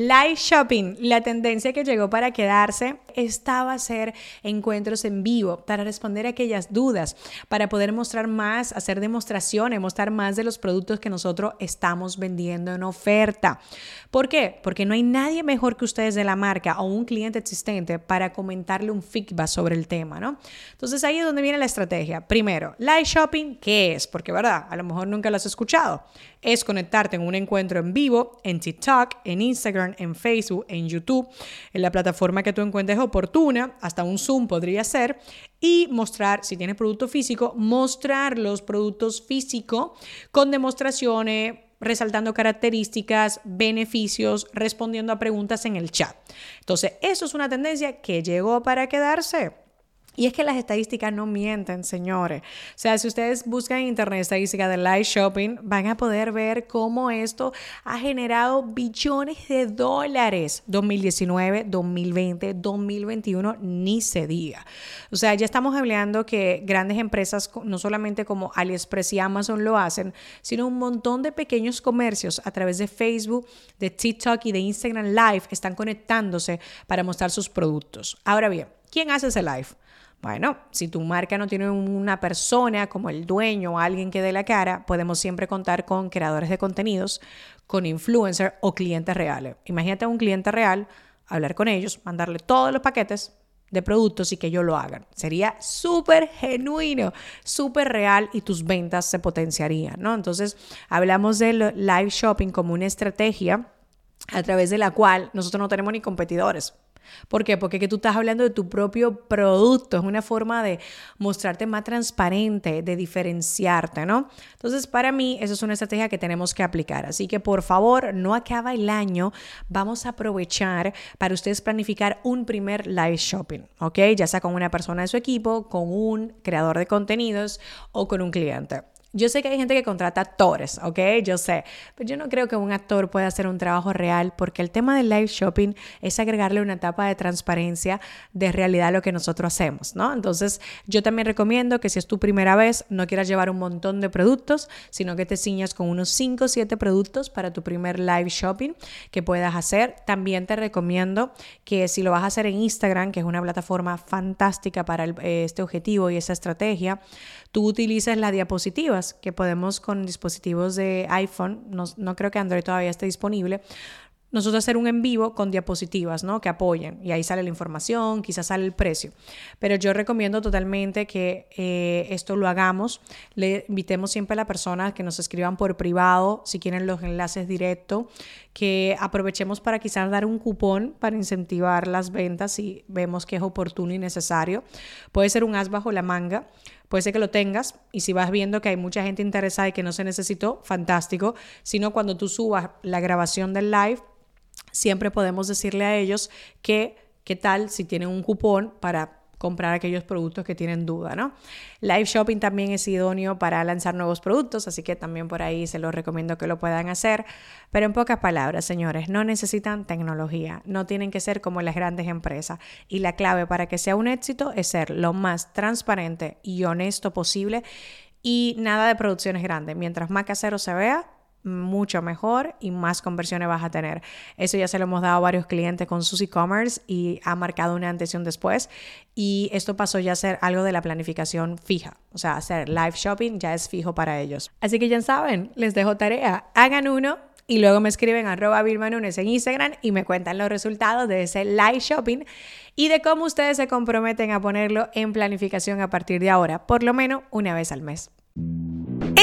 Live shopping, la tendencia que llegó para quedarse, estaba a ser encuentros en vivo para responder a aquellas dudas, para poder mostrar más, hacer demostraciones, mostrar más de los productos que nosotros estamos vendiendo en oferta. ¿Por qué? Porque no hay nadie mejor que ustedes de la marca o un cliente existente para comentarle un feedback sobre el tema, ¿no? Entonces ahí es donde viene la estrategia. Primero, live shopping, ¿qué es? Porque, ¿verdad? A lo mejor nunca lo has escuchado. Es conectarte en un encuentro en vivo, en TikTok, en Instagram, en Facebook, en YouTube, en la plataforma que tú encuentres oportuna, hasta un Zoom podría ser, y mostrar, si tienes producto físico, mostrar los productos físicos con demostraciones, resaltando características, beneficios, respondiendo a preguntas en el chat. Entonces, eso es una tendencia que llegó para quedarse. Y es que las estadísticas no mienten, señores. O sea, si ustedes buscan en internet estadísticas de live shopping, van a poder ver cómo esto ha generado billones de dólares. 2019, 2020, 2021, ni se diga. O sea, ya estamos hablando que grandes empresas, no solamente como AliExpress y Amazon lo hacen, sino un montón de pequeños comercios a través de Facebook, de TikTok y de Instagram Live están conectándose para mostrar sus productos. Ahora bien, ¿quién hace ese live? Bueno, si tu marca no tiene una persona como el dueño o alguien que dé la cara, podemos siempre contar con creadores de contenidos, con influencers o clientes reales. Imagínate a un cliente real, hablar con ellos, mandarle todos los paquetes de productos y que ellos lo hagan. Sería súper genuino, súper real y tus ventas se potenciarían, ¿no? Entonces, hablamos del live shopping como una estrategia a través de la cual nosotros no tenemos ni competidores. ¿Por qué? Porque que tú estás hablando de tu propio producto, es una forma de mostrarte más transparente, de diferenciarte, ¿no? Entonces, para mí, eso es una estrategia que tenemos que aplicar. Así que, por favor, no acaba el año, vamos a aprovechar para ustedes planificar un primer live shopping, ¿ok? Ya sea con una persona de su equipo, con un creador de contenidos o con un cliente. Yo sé que hay gente que contrata actores, ¿ok? Yo sé, pero yo no creo que un actor pueda hacer un trabajo real porque el tema del live shopping es agregarle una etapa de transparencia de realidad a lo que nosotros hacemos, ¿no? Entonces, yo también recomiendo que si es tu primera vez, no quieras llevar un montón de productos, sino que te ciñas con unos 5 o 7 productos para tu primer live shopping que puedas hacer. También te recomiendo que si lo vas a hacer en Instagram, que es una plataforma fantástica para este objetivo y esa estrategia, tú utilices las que podemos con dispositivos de iPhone, no, no creo que Android todavía esté disponible, nosotros hacer un en vivo con diapositivas, ¿no? Que apoyen y ahí sale la información, quizás sale el precio. Pero yo recomiendo totalmente que eh, esto lo hagamos. Le invitemos siempre a la persona que nos escriban por privado, si quieren los enlaces directos, que aprovechemos para quizás dar un cupón para incentivar las ventas si vemos que es oportuno y necesario. Puede ser un as bajo la manga. Puede ser que lo tengas y si vas viendo que hay mucha gente interesada y que no se necesitó, fantástico. Sino cuando tú subas la grabación del live, siempre podemos decirle a ellos que qué tal si tienen un cupón para comprar aquellos productos que tienen duda, ¿no? Live shopping también es idóneo para lanzar nuevos productos, así que también por ahí se los recomiendo que lo puedan hacer. Pero en pocas palabras, señores, no necesitan tecnología, no tienen que ser como las grandes empresas. Y la clave para que sea un éxito es ser lo más transparente y honesto posible y nada de producciones grandes. Mientras más casero se vea, mucho mejor y más conversiones vas a tener. Eso ya se lo hemos dado a varios clientes con sus e-commerce y ha marcado una antes y un después. Y esto pasó ya a ser algo de la planificación fija. O sea, hacer live shopping ya es fijo para ellos. Así que ya saben, les dejo tarea. Hagan uno y luego me escriben arroba Vilma en Instagram y me cuentan los resultados de ese live shopping y de cómo ustedes se comprometen a ponerlo en planificación a partir de ahora, por lo menos una vez al mes.